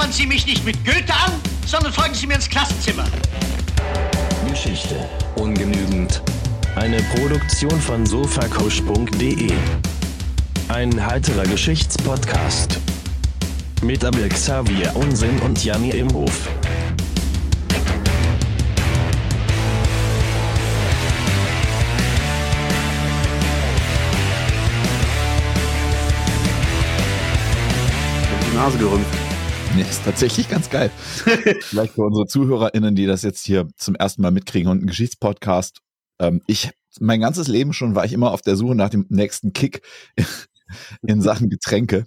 labern Sie mich nicht mit Goethe an, sondern folgen Sie mir ins Klassenzimmer. Geschichte ungenügend. Eine Produktion von sofakusch.de. Ein heiterer Geschichtspodcast. Mit Abel Xavier Unsinn und Janni Imhof. die Nase gerümpft. Nee, ist tatsächlich ganz geil. Vielleicht für unsere ZuhörerInnen, die das jetzt hier zum ersten Mal mitkriegen und ein Geschichtspodcast. Ähm, ich, mein ganzes Leben schon war ich immer auf der Suche nach dem nächsten Kick in Sachen Getränke.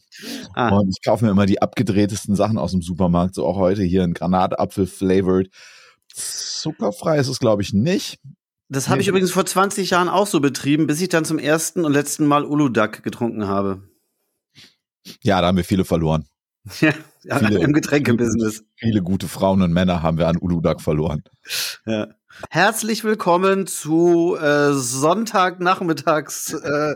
Ah. Und ich kaufe mir immer die abgedrehtesten Sachen aus dem Supermarkt. So auch heute hier ein Granatapfel flavored. Zuckerfrei ist es, glaube ich, nicht. Das habe ich übrigens vor 20 Jahren auch so betrieben, bis ich dann zum ersten und letzten Mal Uludag getrunken habe. Ja, da haben wir viele verloren. Ja, ja Viele- im Getränkebusiness. Viele gute Frauen und Männer haben wir an Uludag verloren. Ja. Herzlich willkommen zu äh, Sonntagnachmittags äh,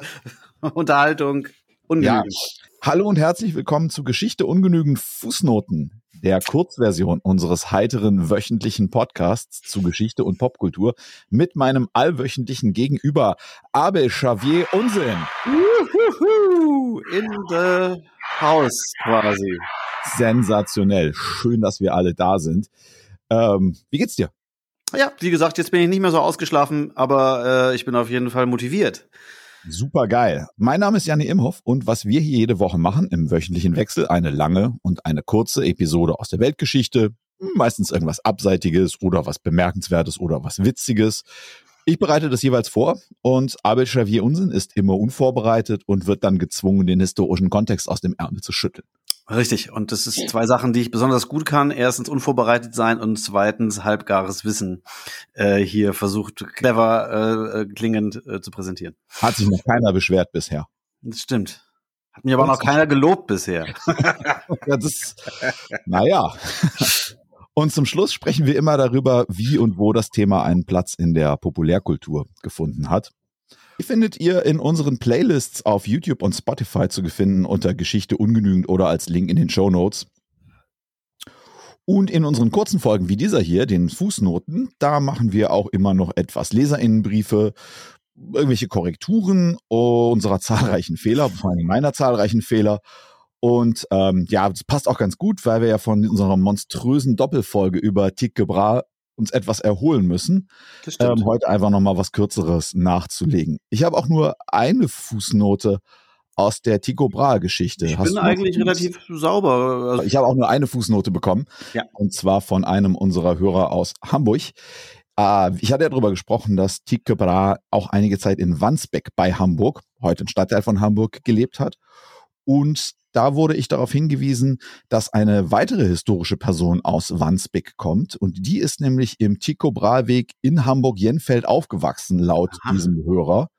Unterhaltung. Ungenügend. Hallo und herzlich willkommen zu Geschichte ungenügend Fußnoten, der Kurzversion unseres heiteren wöchentlichen Podcasts zu Geschichte und Popkultur mit meinem allwöchentlichen Gegenüber Abel Xavier Unsinn. In the house quasi. Sensationell. Schön, dass wir alle da sind. Ähm, wie geht's dir? Ja, wie gesagt, jetzt bin ich nicht mehr so ausgeschlafen, aber äh, ich bin auf jeden Fall motiviert. Super geil. Mein Name ist Janne Imhoff und was wir hier jede Woche machen im wöchentlichen Wechsel, eine lange und eine kurze Episode aus der Weltgeschichte, meistens irgendwas Abseitiges oder was Bemerkenswertes oder was Witziges. Ich bereite das jeweils vor und Abel Xavier Unsinn ist immer unvorbereitet und wird dann gezwungen, den historischen Kontext aus dem Ärmel zu schütteln. Richtig. Und das ist zwei Sachen, die ich besonders gut kann. Erstens unvorbereitet sein und zweitens halbgares Wissen äh, hier versucht clever äh, äh, klingend äh, zu präsentieren. Hat sich noch keiner beschwert bisher. Das stimmt. Hat mir aber noch keiner gelobt bisher. Ja, das, naja. Und zum Schluss sprechen wir immer darüber, wie und wo das Thema einen Platz in der Populärkultur gefunden hat. Die findet ihr in unseren Playlists auf YouTube und Spotify zu finden unter Geschichte ungenügend oder als Link in den Show Notes. Und in unseren kurzen Folgen wie dieser hier, den Fußnoten, da machen wir auch immer noch etwas Leserinnenbriefe, irgendwelche Korrekturen unserer zahlreichen Fehler, vor allem meiner zahlreichen Fehler. Und ähm, ja, das passt auch ganz gut, weil wir ja von unserer monströsen Doppelfolge über Tycho Brahe uns etwas erholen müssen, ähm, heute einfach nochmal was Kürzeres nachzulegen. Ich habe auch nur eine Fußnote aus der Tycho Brahe Geschichte. ich Hast bin eigentlich relativ sauber. Also, ich habe auch nur eine Fußnote bekommen. Ja. Und zwar von einem unserer Hörer aus Hamburg. Äh, ich hatte ja darüber gesprochen, dass Tycho Brahe auch einige Zeit in Wandsbek bei Hamburg, heute ein Stadtteil von Hamburg, gelebt hat. Und da wurde ich darauf hingewiesen, dass eine weitere historische Person aus Wandsbek kommt. Und die ist nämlich im Tycho Brahe Weg in Hamburg-Jenfeld aufgewachsen, laut Aha. diesem Hörer.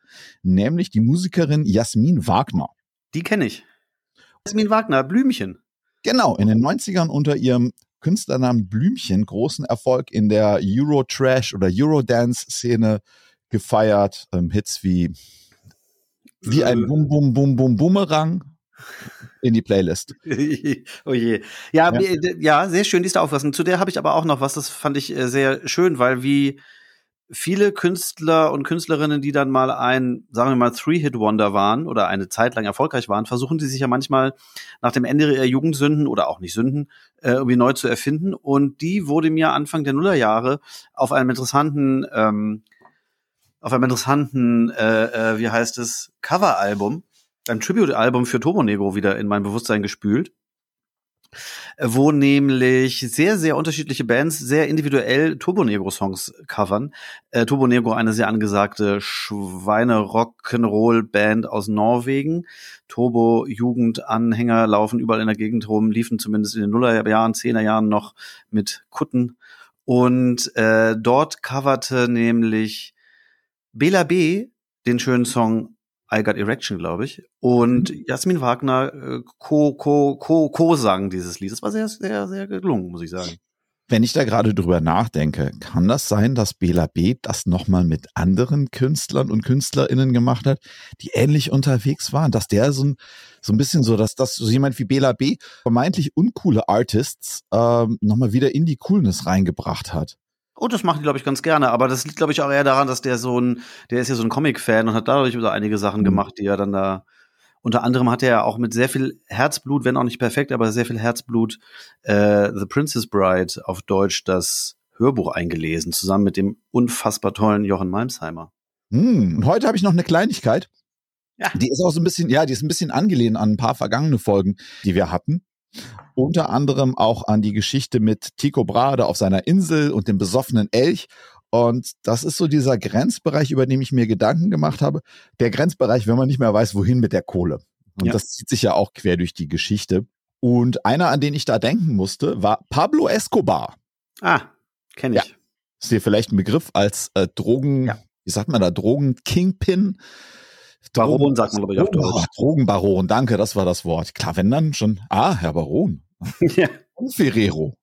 Nämlich die Musikerin Jasmin Wagner. die kenne ich. Jasmin Wagner, Blümchen. Genau, in den 90ern unter ihrem Künstlernamen Blümchen großen Erfolg in der Euro-Trash- oder Eurodance-Szene gefeiert. Ähm, Hits wie, wie ein Äh. In die Playlist. oh je. Ja, Ja. ja. sehr schön, die ist da aufpassen. Zu der habe ich aber auch noch was, das fand ich äh, sehr schön, weil wie viele Künstler und Künstlerinnen, die dann mal ein, sagen wir mal, Three-Hit-Wonder waren oder eine Zeit lang erfolgreich waren, versuchen die sich ja manchmal nach dem Ende ihrer Jugendsünden oder auch nicht Sünden äh, irgendwie neu zu erfinden. Und die wurde mir Anfang der Nullerjahre auf einem interessanten, ähm, auf einem interessanten, äh, äh, wie heißt es, Coveralbum, ein Tribute-Album für Turbo Negro wieder in mein Bewusstsein gespült wo nämlich sehr, sehr unterschiedliche Bands sehr individuell Turbo Negro Songs covern. Äh, Turbo Negro, eine sehr angesagte Schweine-Rock'n'Roll-Band aus Norwegen. Turbo Jugendanhänger laufen überall in der Gegend rum, liefen zumindest in den Nullerjahren, Zehnerjahren noch mit Kutten. Und äh, dort coverte nämlich Bela B. den schönen Song I Got Erection, glaube ich. Und Jasmin Wagner äh, co, co, co, co sang dieses Lied. Das war sehr, sehr, sehr gelungen, muss ich sagen. Wenn ich da gerade drüber nachdenke, kann das sein, dass Bela B. das nochmal mit anderen Künstlern und KünstlerInnen gemacht hat, die ähnlich unterwegs waren? Dass der so ein, so ein bisschen so, dass das so jemand wie Bela B. vermeintlich uncoole Artists ähm, nochmal wieder in die Coolness reingebracht hat? Oh, das machen die, glaube ich, ganz gerne. Aber das liegt, glaube ich, auch eher daran, dass der so ein, der ist ja so ein Comic-Fan und hat dadurch so einige Sachen Mhm. gemacht, die er dann da. Unter anderem hat er ja auch mit sehr viel Herzblut, wenn auch nicht perfekt, aber sehr viel Herzblut, äh, The Princess Bride auf Deutsch das Hörbuch eingelesen, zusammen mit dem unfassbar tollen Jochen Malmsheimer. Hm, und heute habe ich noch eine Kleinigkeit. Ja. Die ist auch so ein bisschen, ja, die ist ein bisschen angelehnt an ein paar vergangene Folgen, die wir hatten. Unter anderem auch an die Geschichte mit Tycho Brade auf seiner Insel und dem besoffenen Elch. Und das ist so dieser Grenzbereich, über den ich mir Gedanken gemacht habe. Der Grenzbereich, wenn man nicht mehr weiß, wohin mit der Kohle. Und Ja. das zieht sich ja auch quer durch die Geschichte. Und einer, an den ich da denken musste, war Pablo Escobar. Ah, kenne ich. Ist dir vielleicht ein Begriff als äh, Drogen, Ja. wie sagt man da, Drogen-Kingpin? Baron sagt man, glaube ich, auf Drogen- Deutsch. Drogenbaron, danke, das war das Wort. Klar, wenn dann schon, ah, Herr Baron. ja. Und Ferrero.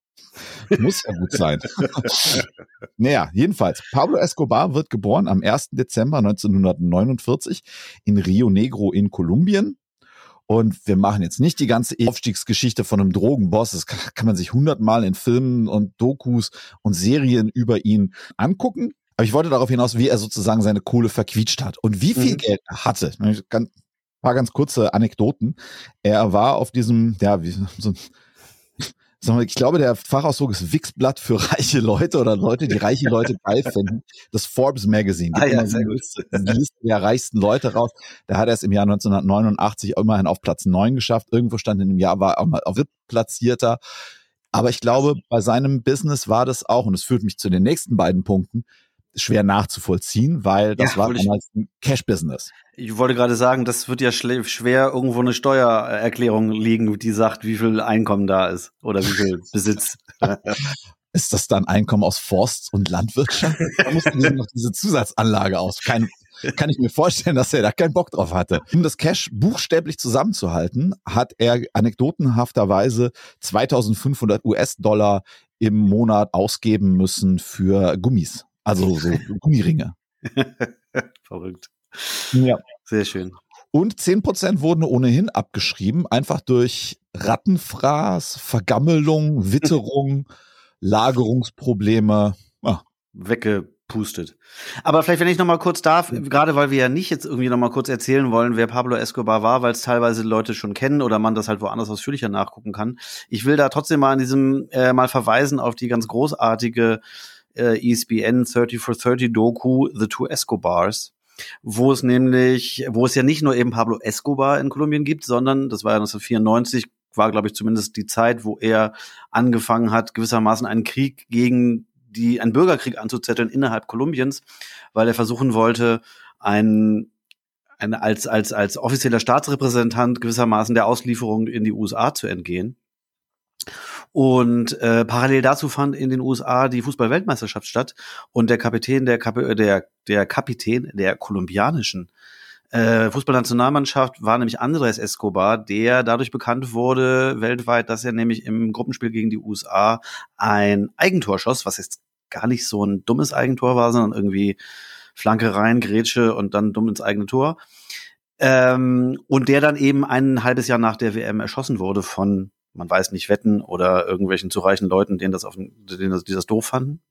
Muss ja gut sein. naja, jedenfalls, Pablo Escobar wird geboren am 1. Dezember 1949 in Rio Negro in Kolumbien. Und wir machen jetzt nicht die ganze Aufstiegsgeschichte von einem Drogenboss. Das kann man sich hundertmal in Filmen und Dokus und Serien über ihn angucken. Aber ich wollte darauf hinaus, wie er sozusagen seine Kohle verquietscht hat und wie viel Mhm. Geld er hatte. Ganz, paar ganz kurze Anekdoten. Er war auf diesem, ja, wie so ein ich glaube, der Fachausdruck ist Wixblatt für reiche Leute oder Leute, die reiche Leute geil finden. Das Forbes Magazine. gibt Ah ja, sehr gut. Die Liste der reichsten Leute raus. Da hat er es im Jahr 1989 immerhin auf Platz 9 geschafft. Irgendwo stand in dem Jahr, war auch mal auf platzierter. Aber ich glaube, bei seinem Business war das auch, und es führt mich zu den nächsten beiden Punkten, schwer nachzuvollziehen, weil das Ja, war damals ein Cash-Business. Ich wollte gerade sagen, das wird ja schwer irgendwo eine Steuererklärung liegen, die sagt, wie viel Einkommen da ist oder wie viel Besitz. Ist das dann Einkommen aus Forst und Landwirtschaft? Da musste dieser noch diese Zusatzanlage aus. Kein, kann ich mir vorstellen, dass er da keinen Bock drauf hatte. Um das Cash buchstäblich zusammenzuhalten, hat er anekdotenhafterweise 2500 US-Dollar im Monat ausgeben müssen für Gummis. Also so Gummiringe. Verrückt. Ja. Sehr schön. Und 10% wurden ohnehin abgeschrieben, einfach durch Rattenfraß, Vergammelung, Witterung, Lagerungsprobleme. Ah, Weggepustet. Aber vielleicht, wenn ich noch mal kurz darf, gerade weil wir ja nicht jetzt irgendwie noch mal kurz erzählen wollen, wer Pablo Escobar war, weil es teilweise Leute schon kennen oder man das halt woanders ausführlicher nachgucken kann. Ich will da trotzdem mal in diesem äh, mal verweisen auf die ganz großartige äh, ESPN 30 for 30 Doku The Two Escobars, wo es nämlich, wo es ja nicht nur eben Pablo Escobar in Kolumbien gibt, sondern das war ja 1994, war glaube ich zumindest die Zeit, wo er angefangen hat, gewissermaßen einen Krieg gegen die, einen Bürgerkrieg anzuzetteln innerhalb Kolumbiens, weil er versuchen wollte, ein eine, als, als, als offizieller Staatsrepräsentant gewissermaßen der Auslieferung in die USA zu entgehen. Und äh, parallel dazu fand in den USA die Fußball-Weltmeisterschaft statt und der Kapitän der, Kap der, der Kapitän der kolumbianischen äh, Fußballnationalmannschaft war nämlich Andres Escobar, der dadurch bekannt wurde weltweit, dass er nämlich im Gruppenspiel gegen die USA ein Eigentor schoss, was jetzt gar nicht so ein dummes Eigentor war, sondern irgendwie Flanke rein, Grätsche und dann dumm ins eigene Tor. Ähm, und der dann eben ein halbes Jahr nach der WM erschossen wurde von, man weiß nicht, Wetten oder irgendwelchen zu reichen Leuten, denen das auf, denen das, die das doof fanden.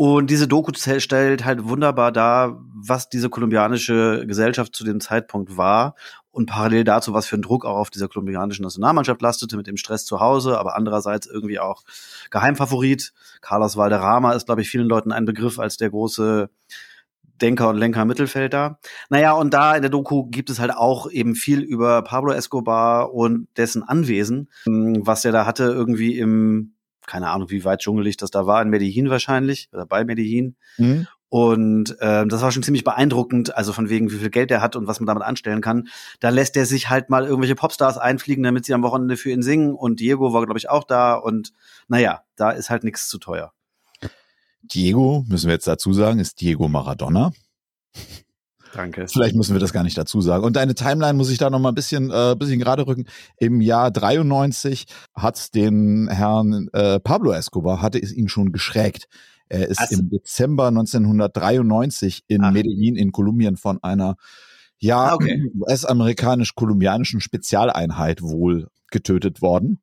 Und diese Doku stellt halt wunderbar dar, was diese kolumbianische Gesellschaft zu dem Zeitpunkt war und parallel dazu, was für ein Druck auch auf dieser kolumbianischen Nationalmannschaft lastete mit dem Stress zu Hause, aber andererseits irgendwie auch Geheimfavorit. Carlos Valderrama ist, glaube ich, vielen Leuten ein Begriff als der große Denker und Lenker im Mittelfeld da. Naja, und da in der Doku gibt es halt auch eben viel über Pablo Escobar und dessen Anwesen, was er da hatte irgendwie im, keine Ahnung, wie weit dschungelig das da war, in Medellin wahrscheinlich, oder bei Medellin. Mhm. Und ähm, das war schon ziemlich beeindruckend, also von wegen, wie viel Geld er hat und was man damit anstellen kann. Da lässt er sich halt mal irgendwelche Popstars einfliegen, damit sie am Wochenende für ihn singen. Und Diego war, glaube ich, auch da. Und naja, da ist halt nichts zu teuer. Diego, müssen wir jetzt dazu sagen, ist Diego Maradona. Danke. Vielleicht müssen wir das gar nicht dazu sagen. Und deine Timeline muss ich da noch mal ein bisschen, äh, bisschen gerade rücken. Im Jahr 93 hat den Herrn äh, Pablo Escobar, hatte es ihn schon geschrägt. Er ist Was? im Dezember 1993 in Ach. Medellin in Kolumbien von einer ja, Ah, okay. US-amerikanisch-kolumbianischen Spezialeinheit wohl getötet worden.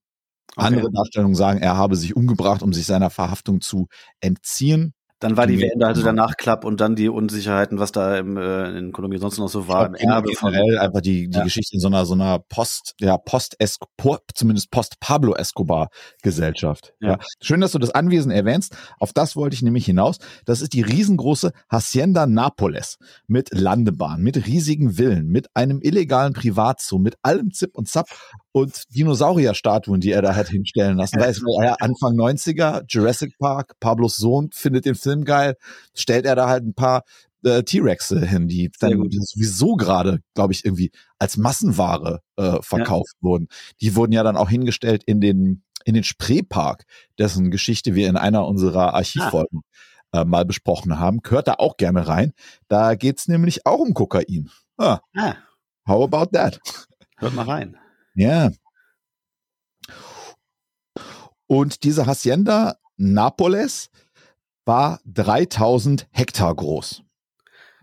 Okay. Andere Darstellungen sagen, er habe sich umgebracht, um sich seiner Verhaftung zu entziehen. Dann war die. Wende also der Nachklapp und dann die Unsicherheiten, was da im, äh, in Kolumbien sonst noch so war. Von, generell einfach die, die Ja. Geschichte in so einer, so einer Post, ja, Post, -Esco zumindest Post-Pablo Escobar-Gesellschaft. Ja. Ja. Schön, dass du das Anwesen erwähnst. Auf das wollte ich nämlich hinaus. Das ist die riesengroße Hacienda Napoles mit Landebahn, mit riesigen Villen, mit einem illegalen Privatzoo, mit allem Zip und Zap und Dinosaurierstatuen, die er da hat hinstellen lassen. Man, ja, Anfang 90er, Jurassic Park, Pablos Sohn findet den Film geil, stellt er da halt ein paar äh, T-Rexe hin, die dann sowieso gerade, glaube ich, irgendwie als Massenware äh, verkauft wurden. Die wurden ja dann auch hingestellt in den in den Spreepark, dessen Geschichte wir in einer unserer Archivfolgen äh, mal besprochen haben. Gehört da auch gerne rein. Da geht's nämlich auch um Kokain. Ah, ah, how about that? hört mal rein. Ja. Und diese Hacienda Napoles war 3000 Hektar groß.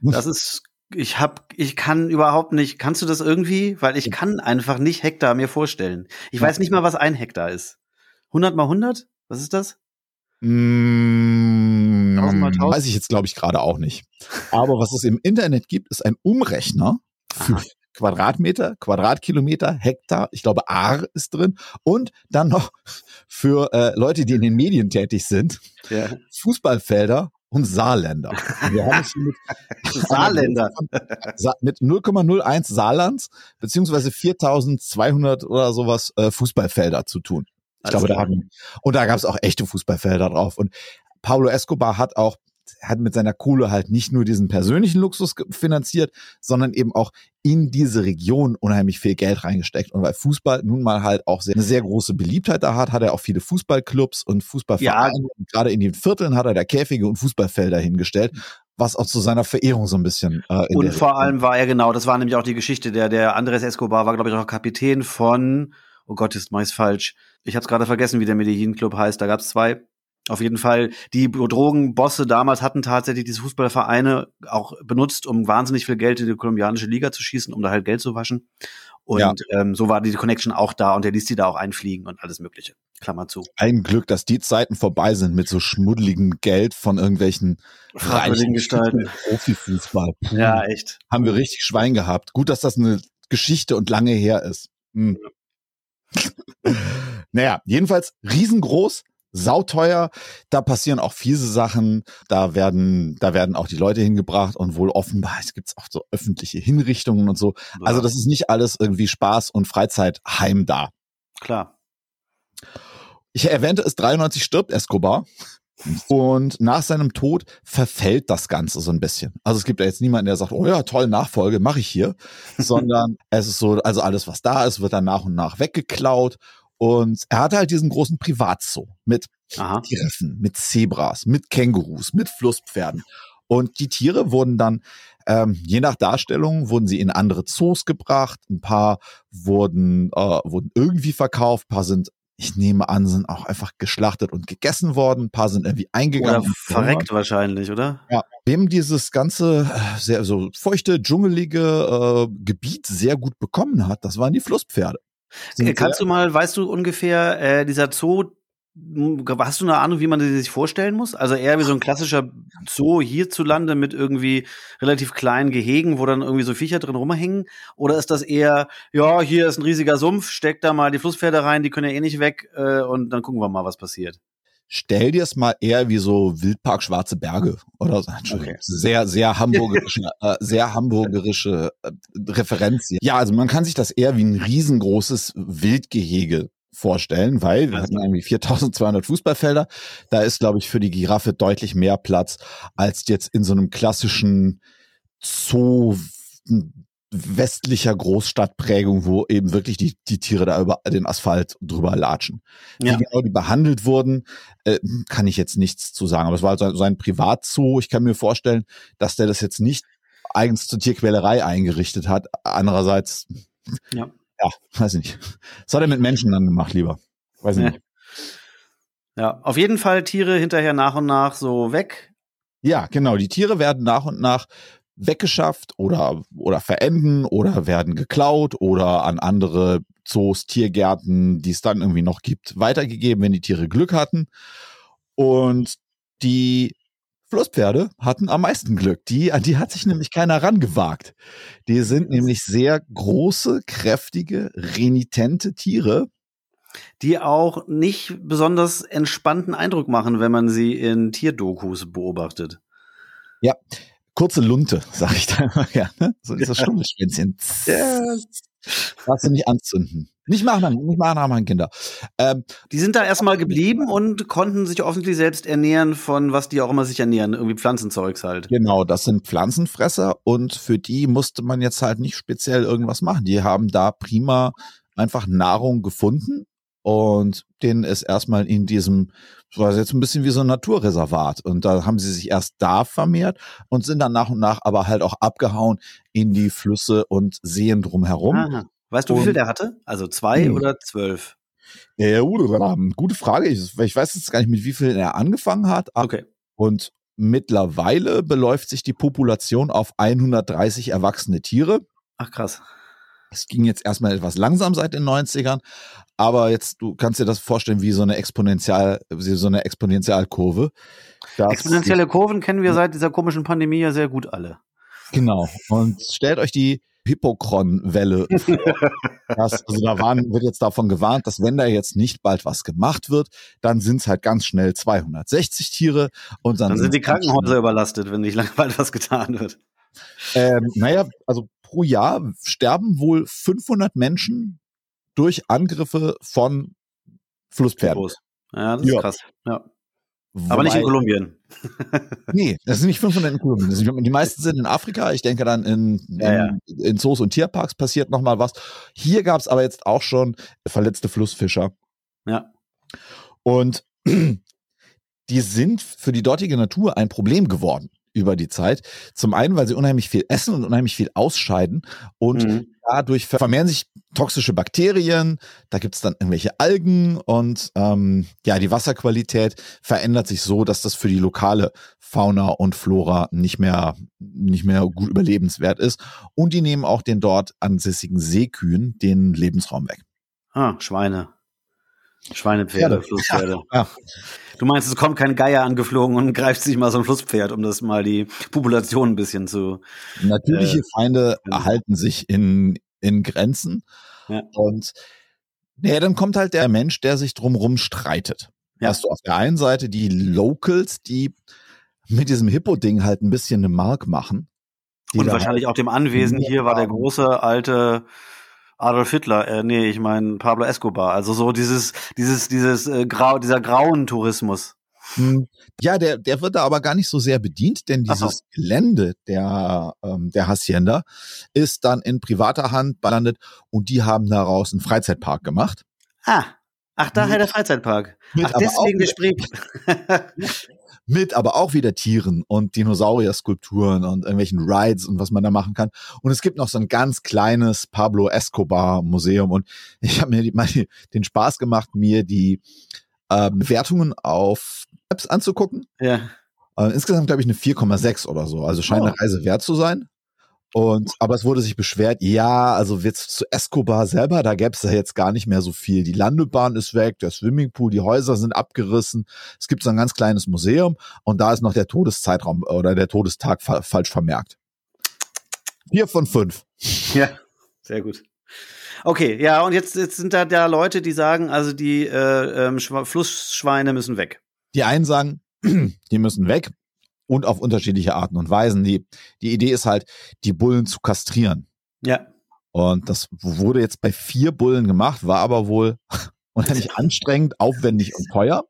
Das ist, ich hab, ich kann überhaupt nicht, kannst du das irgendwie? Weil ich kann einfach nicht Hektar mir vorstellen. Ich weiß nicht mal, was ein Hektar ist. 100 mal 100? Was ist das? Mm, Tausend mal tausend? weiß ich jetzt, glaube ich, gerade auch nicht. Aber was es im Internet gibt, ist ein Umrechner für. Quadratmeter, Quadratkilometer, Hektar. Ich glaube, Ar ist drin. Und dann noch für äh, Leute, die in den Medien tätig sind, Ja. Fußballfelder und Saarländer. Wir haben es mit Saarländer. Sa- mit 0,01 Saarlands beziehungsweise 4200 oder sowas äh, Fußballfelder zu tun. Ich glaube, da hatten, und da gab es auch echte Fußballfelder drauf. Und Pablo Escobar hat auch hat mit seiner Kohle halt nicht nur diesen persönlichen Luxus finanziert, sondern eben auch in diese Region unheimlich viel Geld reingesteckt. Und weil Fußball nun mal halt auch sehr, eine sehr große Beliebtheit da hat, hat er auch viele Fußballclubs und Fußballvereine. Und gerade in den Vierteln hat er da Käfige und Fußballfelder hingestellt, was auch zu seiner Verehrung so ein bisschen äh, Und vor allem war er genau, das war nämlich auch die Geschichte, der, der Andres Escobar war, glaube ich, auch Kapitän von, oh Gott, mach ich's falsch. Ich habe gerade vergessen, wie der Medellin Club heißt. Da gab's zwei. Auf jeden Fall, die Drogenbosse damals hatten tatsächlich diese Fußballvereine auch benutzt, um wahnsinnig viel Geld in die kolumbianische Liga zu schießen, um da halt Geld zu waschen. Und Ja. ähm, so war die Connection auch da und der ließ die da auch einfliegen und alles Mögliche. Klammer zu. Ein Glück, dass die Zeiten vorbei sind mit so schmuddeligem Geld von irgendwelchen Fragwürdigen Gestalten. Profifußball. Ja, echt. Haben wir richtig Schwein gehabt. Gut, dass das eine Geschichte und lange her ist. Hm. naja, jedenfalls riesengroß, sauteuer. Da passieren auch fiese Sachen. Da werden, da werden auch die Leute hingebracht und wohl offenbar, es gibt auch so öffentliche Hinrichtungen und so. Also das ist nicht alles irgendwie Spaß und Freizeitheim da. klar. Ich erwähnte es, 93 stirbt Escobar. Und nach seinem Tod verfällt das Ganze so ein bisschen. Also es gibt ja jetzt niemanden, der sagt, oh ja, toll, Nachfolge, mache ich hier. Sondern es ist so, also alles, was da ist, wird dann nach und nach weggeklaut. Und er hatte halt diesen großen Privatzoo mit Aha. Giraffen, mit Zebras, mit Kängurus, mit Flusspferden. Und die Tiere wurden dann, ähm, je nach Darstellung, wurden sie in andere Zoos gebracht. Ein paar wurden, äh, wurden irgendwie verkauft, ein paar sind, ich nehme an, sind auch einfach geschlachtet und gegessen worden, ein paar sind irgendwie eingegangen. Oder verreckt wahrscheinlich, oder? ja, wem dieses ganze äh, sehr so feuchte, dschungelige äh, Gebiet sehr gut bekommen hat, das waren die Flusspferde. Sind Kannst du mal, weißt du ungefähr, äh, dieser Zoo, hast du eine Ahnung, wie man den sich vorstellen muss? Also eher wie so ein klassischer Zoo hierzulande mit irgendwie relativ kleinen Gehegen, wo dann irgendwie so Viecher drin rumhängen? Oder ist das eher, ja, hier ist ein riesiger Sumpf, steck da mal die Flusspferde rein, die können ja eh nicht weg äh, und dann gucken wir mal, was passiert. Stell dir es mal eher wie so Wildpark Schwarze Berge oder so. Okay. Sehr, sehr hamburgerische, äh, sehr hamburgerische äh, Referenz hier. Ja, also man kann sich das eher wie ein riesengroßes Wildgehege vorstellen, weil wir hatten irgendwie 4200 Fußballfelder. Da ist, glaube ich, für die Giraffe deutlich mehr Platz als jetzt in so einem klassischen Zoo westlicher Großstadtprägung, wo eben wirklich die, die Tiere da über den Asphalt drüber latschen. Ja. Wie genau die behandelt wurden, äh, kann ich jetzt nichts zu sagen. Aber es war halt sein, sein Privatzoo. Ich kann mir vorstellen, dass der das jetzt nicht eigens zur Tierquälerei eingerichtet hat. Andererseits, Ja. ja, weiß ich nicht. Was hat er mit Menschen dann gemacht, lieber? Weiß ich Ja. nicht. Ja, auf jeden Fall Tiere hinterher nach und nach so weg. Ja, genau. Die Tiere werden nach und nach weggeschafft oder, oder verenden oder werden geklaut oder an andere Zoos, Tiergärten, die es dann irgendwie noch gibt, weitergegeben, wenn die Tiere Glück hatten. Und die Flusspferde hatten am meisten Glück. Die, an die hat sich nämlich keiner rangewagt. Die sind nämlich sehr große, kräftige, renitente Tiere. die auch nicht besonders entspannten Eindruck machen, wenn man sie in Tierdokus beobachtet. Kurze Lunte, sag ich da immer gerne. So dieses Stummelschwänzchen. Darfst du nicht anzünden. Nicht machen, nicht machen, Kinder. Ähm, Die sind da erstmal geblieben und konnten sich offensichtlich selbst ernähren von was die auch immer sich ernähren, irgendwie Pflanzenzeugs halt. Genau, das sind Pflanzenfresser und für die musste man jetzt halt nicht speziell irgendwas machen. Die haben da prima einfach Nahrung gefunden und denen ist erstmal in diesem, das war jetzt ein bisschen wie so ein Naturreservat und da haben sie sich erst da vermehrt und sind dann nach und nach aber halt auch abgehauen in die Flüsse und Seen drumherum. Aha. Weißt du, wie viel Und- der hatte? Also zwei Hm. oder zwölf? Ja, gute Frage. Ich, ich weiß jetzt gar nicht, mit wie viel er angefangen hat. Okay. Und mittlerweile beläuft sich die Population auf 130 erwachsene Tiere. Ach krass. Es ging jetzt erstmal etwas langsam seit den 90ern, aber jetzt, du kannst dir das vorstellen wie so eine Exponential, wie so eine Exponentialkurve. Exponentielle Kurven kennen wir seit dieser komischen Pandemie ja sehr gut alle. Genau. Und stellt euch die Hippokron-Welle vor. Das, also da waren, wird jetzt davon gewarnt, dass wenn da jetzt nicht bald was gemacht wird, dann sind es halt ganz schnell 260 Tiere und dann, Dann sind die Krankenhäuser überlastet, wenn nicht lange bald was getan wird. Ähm, naja, also pro Jahr sterben wohl 500 Menschen durch Angriffe von Flusspferden. Ja, das ist Ja. krass. Ja. Aber nicht in Wobei- Kolumbien. Nee, das sind nicht 500 in Kolumbien. Die meisten sind in Afrika. Ich denke dann in, in, Ja, ja. in Zoos und Tierparks passiert noch mal was. Hier gab es aber jetzt auch schon verletzte Flussfischer. Ja. Und die sind für die dortige Natur ein Problem geworden über die Zeit. Zum einen, weil sie unheimlich viel essen und unheimlich viel ausscheiden und Mhm. dadurch vermehren sich toxische Bakterien, da gibt's dann irgendwelche Algen und ähm, ja, die Wasserqualität verändert sich so, dass das für die lokale Fauna und Flora nicht mehr, nicht mehr gut überlebenswert ist. Und die nehmen auch den dort ansässigen Seekühen den Lebensraum weg. Ah, Schweine. Schweinepferde, Pferde. Flusspferde. Ja. Du meinst, es kommt kein Geier angeflogen und greift sich mal so ein Flusspferd, um das mal die Population ein bisschen zu. Natürliche Äh, Feinde erhalten sich in, in Grenzen. Ja. Und naja, dann kommt halt der Mensch, der sich drumrum streitet. Ja. Hast du auf der einen Seite die Locals, die mit diesem Hippo-Ding halt ein bisschen eine Mark machen. Und wahrscheinlich auch dem Anwesen hier war der große alte Adolf Hitler, äh, nee, ich meine Pablo Escobar. Also so dieses, dieses, dieses äh, grau, dieser grauen Tourismus. Hm, Ja, der, der wird da aber gar nicht so sehr bedient, denn Ach so. dieses Gelände der, ähm, der Hacienda ist dann in privater Hand gelandet und die haben daraus einen Freizeitpark gemacht. Ah, ach daher der Freizeitpark. mit Ach deswegen der Spree. mit aber auch wieder Tieren und Dinosaurier-Skulpturen und irgendwelchen Rides und was man da machen kann. Und es gibt noch so ein ganz kleines Pablo Escobar Museum und ich habe mir die, mal den Spaß gemacht, mir die ähm, Bewertungen auf Apps anzugucken. ja. Äh, insgesamt glaube ich eine 4,6 oder so. Also scheint Oh. eine Reise wert zu sein. Und aber es wurde sich beschwert, ja, also jetzt zu Escobar selber, da gäbe es ja jetzt gar nicht mehr so viel. Die Landebahn ist weg, der Swimmingpool, die Häuser sind abgerissen. Es gibt so ein ganz kleines Museum und da ist noch der Todeszeitraum oder der Todestag fa falsch vermerkt. Vier von fünf. Ja, sehr gut. Okay, ja, und jetzt, jetzt sind da ja Leute, die sagen, also die äh, ähm, Flussschweine müssen weg. Die einen sagen, die müssen weg und auf unterschiedliche Arten und Weisen. Die, die Idee ist halt, die Bullen zu kastrieren. Ja. Und das wurde jetzt bei vier Bullen gemacht, war aber wohl unheimlich anstrengend, aufwendig und teuer.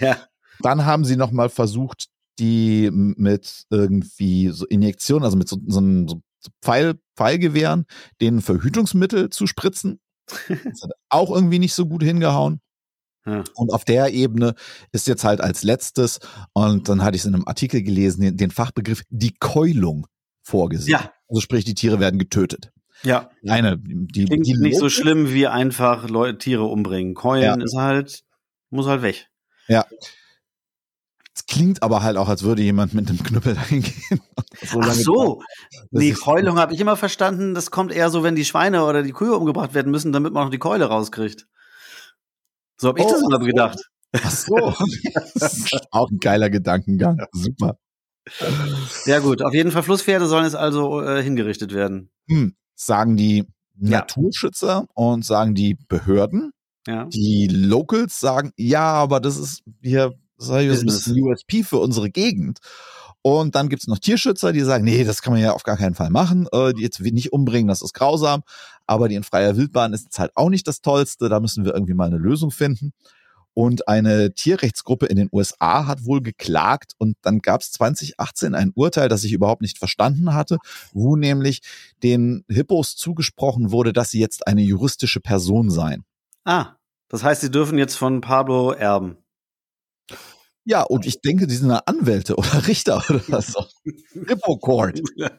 Ja. Dann haben sie nochmal versucht, die mit irgendwie so Injektionen, also mit so, so, einem- so Pfeil, Pfeilgewehren, denen Verhütungsmittel zu spritzen. Das hat auch irgendwie nicht so gut hingehauen. Ja. Und auf der Ebene ist jetzt halt als letztes, und dann hatte ich es in einem Artikel gelesen, den, den Fachbegriff die Keulung vorgesehen. Ja, Also sprich, die Tiere werden getötet. Ja. Eine, die, Klingt die nicht so schlimm wie einfach Leute, Tiere umbringen. Keulen Ja. ist halt, muss halt weg. Ja. Es klingt aber halt auch, als würde jemand mit einem Knüppel dahin gehen. So Ach so. Nee, Keulung habe ich immer verstanden, das kommt eher so, wenn die Schweine oder die Kühe umgebracht werden müssen, damit man noch die Keule rauskriegt. So habe ich Oh, das immer gedacht. Ach so. Auch ein geiler Gedankengang. Super. Ja gut, auf jeden Fall Flusspferde sollen jetzt also äh, hingerichtet werden. Hm. Sagen die Ja. Naturschützer und sagen die Behörden. Ja. Die Locals sagen, ja, aber das ist hier das ist ein USP für unsere Gegend. Und dann gibt's noch Tierschützer, die sagen, nee, das kann man ja auf gar keinen Fall machen. Äh, die jetzt nicht umbringen, das ist grausam. Aber die in freier Wildbahn ist jetzt halt auch nicht das Tollste. Da müssen wir irgendwie mal eine Lösung finden. Und eine Tierrechtsgruppe in den USA hat wohl geklagt und dann gab es 2018 ein Urteil, das ich überhaupt nicht verstanden hatte, wo nämlich den Hippos zugesprochen wurde, dass sie jetzt eine juristische Person seien. Ah, das heißt, sie dürfen jetzt von Pablo erben. Ja, und ich denke, die sind ja Anwälte oder Richter oder so. Hippo Court.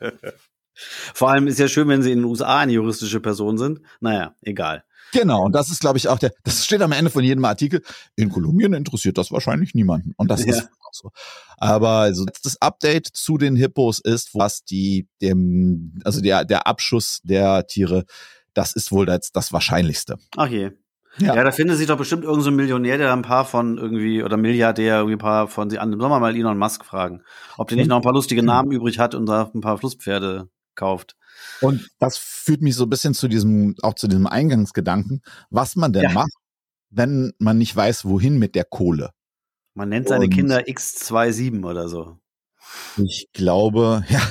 Vor allem ist ja schön, wenn sie in den USA eine juristische Person sind. Naja, egal. Genau, und das ist, glaube ich, auch der, das steht am Ende von jedem Artikel. In Kolumbien interessiert das wahrscheinlich niemanden. Und das Ja. ist auch so. Aber also das Update zu den Hippos ist, was die, dem, also der, der Abschuss der Tiere, das ist wohl das, das Wahrscheinlichste. Ach je. Ja. Ja, da findet sich doch bestimmt irgendein so ein Millionär, der ein paar von irgendwie, oder Milliardär, irgendwie ein paar von sie an. Sollen wir mal Elon Musk fragen, ob der nicht noch ein paar lustige Namen übrig hat und da ein paar Flusspferde kauft. Und das führt mich so ein bisschen zu diesem, auch zu diesem Eingangsgedanken, was man denn Ja. macht, wenn man nicht weiß, wohin mit der Kohle. Man nennt seine Und- Kinder X27 oder so. Ich glaube, ja,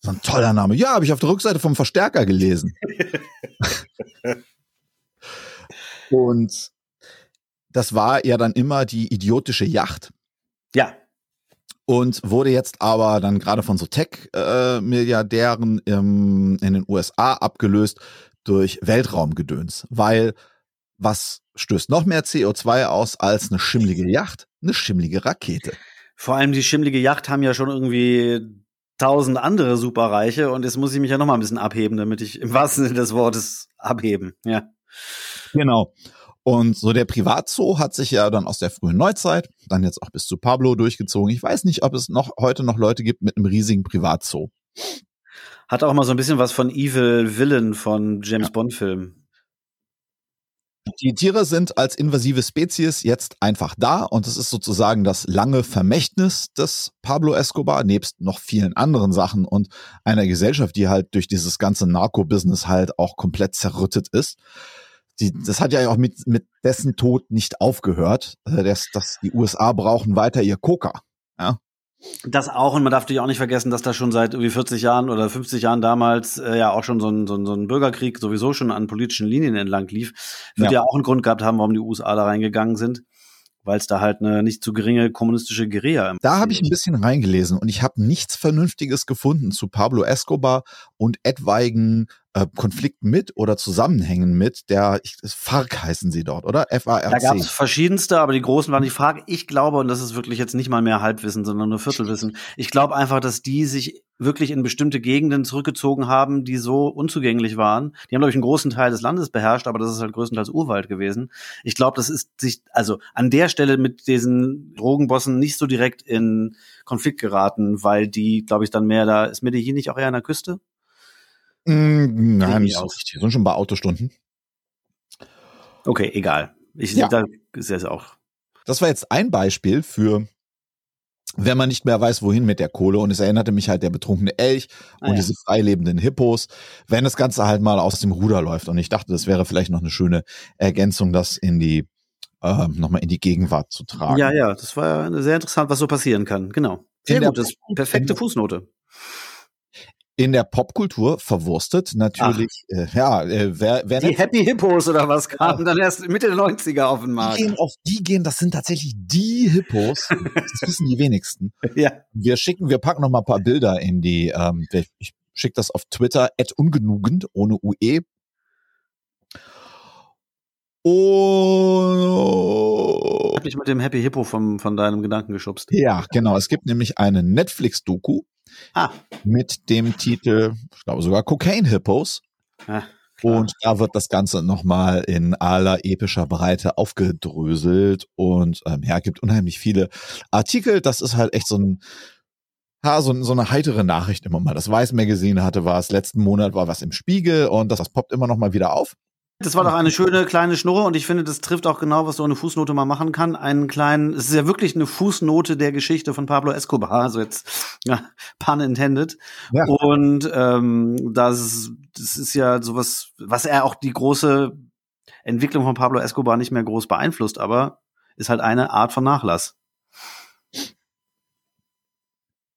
so ein toller Name. Ja, habe ich auf der Rückseite vom Verstärker gelesen. Und das war ja dann immer die idiotische Yacht Ja, und wurde jetzt aber dann gerade von so Tech-Milliardären ähm, in den USA abgelöst durch Weltraumgedöns, weil was stößt noch mehr CO2 aus als eine schimmlige Yacht? Eine schimmlige Rakete. vor allem die schimmlige Yacht haben ja schon irgendwie tausend andere Superreiche und jetzt muss ich mich ja noch mal ein bisschen abheben, damit ich im wahrsten Sinne des Wortes abheben. Ja. Genau. Und so der Privatzoo hat sich ja dann aus der frühen Neuzeit, dann jetzt auch bis zu Pablo durchgezogen. Ich weiß nicht, ob es noch heute noch Leute gibt mit einem riesigen Privatzoo. Hat auch mal so ein bisschen was von Evil Villain von James Bond Filmen. Die Tiere sind als invasive Spezies jetzt einfach da und es ist sozusagen das lange Vermächtnis des Pablo Escobar, nebst noch vielen anderen Sachen und einer Gesellschaft, die halt durch dieses ganze Narco-Business halt auch komplett zerrüttet ist. Die, das hat ja auch mit, mit dessen Tod nicht aufgehört. Äh, Das, das, die USA brauchen weiter ihr Coca. Das auch, und man darf natürlich auch nicht vergessen, dass da schon seit irgendwie 40 Jahren oder 50 Jahren damals äh, ja auch schon so ein, so, ein, so ein Bürgerkrieg sowieso schon an politischen Linien entlang lief. Wird ja. Ja. auch einen Grund gehabt haben, warum die USA da reingegangen sind, weil es da halt eine nicht zu geringe kommunistische Guerilla im Da habe ich ein bisschen reingelesen und ich habe nichts Vernünftiges gefunden zu Pablo Escobar und etwaigen äh, Konflikten mit oder Zusammenhängen mit der ich, FARC heißen sie dort, oder? Da gab es F-A-R-C. verschiedenste, aber die großen waren die Frage. Ich glaube, und das ist wirklich jetzt nicht mal mehr Halbwissen, sondern nur Viertelwissen. Ich glaube einfach, dass die sich wirklich in bestimmte Gegenden zurückgezogen haben, die so unzugänglich waren. Die haben, glaube ich, einen großen Teil des Landes beherrscht, aber das ist halt größtenteils Urwald gewesen. Ich glaube, das ist sich, also an der Stelle mit diesen Drogenbossen nicht so direkt in Konflikt geraten, weil die, glaube ich, dann mehr da, ist Medellin nicht auch eher an der Küste? Mm, nein. Die sind schon bei Autostunden. Okay, egal. Ich, Ja. da ist jetzt auch. Das war jetzt ein Beispiel für wenn man nicht mehr weiß, wohin mit der Kohle. Und es erinnerte mich halt der betrunkene Elch Ah, und ja. diese freilebenden Hippos, wenn das Ganze halt mal aus dem Ruder läuft. Und ich dachte, das wäre vielleicht noch eine schöne Ergänzung, das in die, äh, nochmal in die Gegenwart zu tragen. Ja, ja, das war sehr interessant, was so passieren kann. Genau. Sehr In gut, das perfekte Fußnote. In der Popkultur verwurstet natürlich, äh, ja, äh, wer, wer Die nicht- Happy Hippos oder was kamen dann erst Mitte der 90er auf den die Markt. gehen auf die gehen, das sind tatsächlich die Hippos. das wissen die wenigsten. Ja. Wir schicken, wir packen noch mal ein paar Bilder in die, ähm, ich schicke das auf Twitter, at ungenugend, ohne UE. Oh, Hab dich mit dem Happy Hippo vom, von deinem Gedanken geschubst. ja, genau. Es gibt nämlich eine Netflix-Doku, Ah. Mit dem Titel, ich glaube sogar Cocaine Hippos. Ja, und da wird das Ganze nochmal in aller epischer Breite aufgedröselt und ähm, ja, gibt unheimlich viele Artikel. Das ist halt echt so ein, ja, so, so eine heitere Nachricht immer mal. Das Weiß Magazine hatte was, letzten Monat war was im Spiegel und das, das poppt immer noch mal wieder auf. Das war doch eine schöne kleine Schnurre und ich finde, das trifft auch genau, was so eine Fußnote mal machen kann. Einen kleinen, es ist ja wirklich eine Fußnote der Geschichte von Pablo Escobar, also jetzt ja, pun intended. Ja. Und ähm, das, das ist ja sowas, was er auch die große Entwicklung von Pablo Escobar nicht mehr groß beeinflusst, aber ist halt eine Art von Nachlass.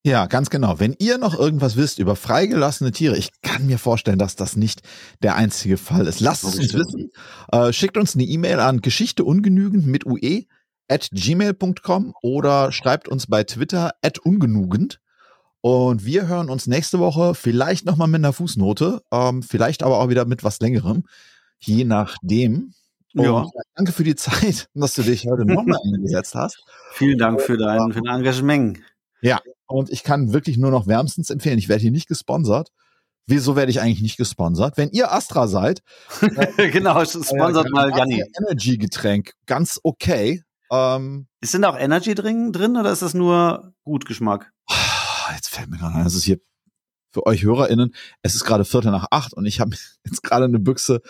Ja, ganz genau. Wenn ihr noch irgendwas wisst über freigelassene Tiere, ich kann mir vorstellen, dass das nicht der einzige Fall ist. Lasst es uns wissen. Äh, schickt uns eine E-Mail an geschichteungenügend mit ue at gmail.com oder schreibt uns bei Twitter at ungenugend. Und wir hören uns nächste Woche vielleicht nochmal mit einer Fußnote, ähm, vielleicht aber auch wieder mit was längerem, je nachdem. Und Ja. Danke für die Zeit, dass du dich heute nochmal eingesetzt hast. Vielen Dank für dein, für dein Engagement. Und ich kann wirklich nur noch wärmstens empfehlen. Ich werde hier nicht gesponsert. Wieso werde ich eigentlich nicht gesponsert? Wenn ihr Astra seid, genau, sponsert mal Janni. Energy Getränk, ganz okay. Ähm, Ist denn da auch Energy drin, drin oder ist das nur Gutgeschmack? jetzt fällt mir gerade ein, es ist hier für euch HörerInnen, es ist gerade Viertel nach acht und ich habe jetzt gerade eine Büchse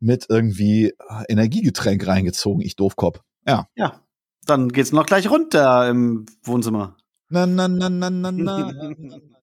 mit irgendwie äh, Energiegetränk reingezogen, ich Doofkopf. Ja. Ja, dann geht's noch gleich runter im Wohnzimmer. Na, na, na, na, na, na.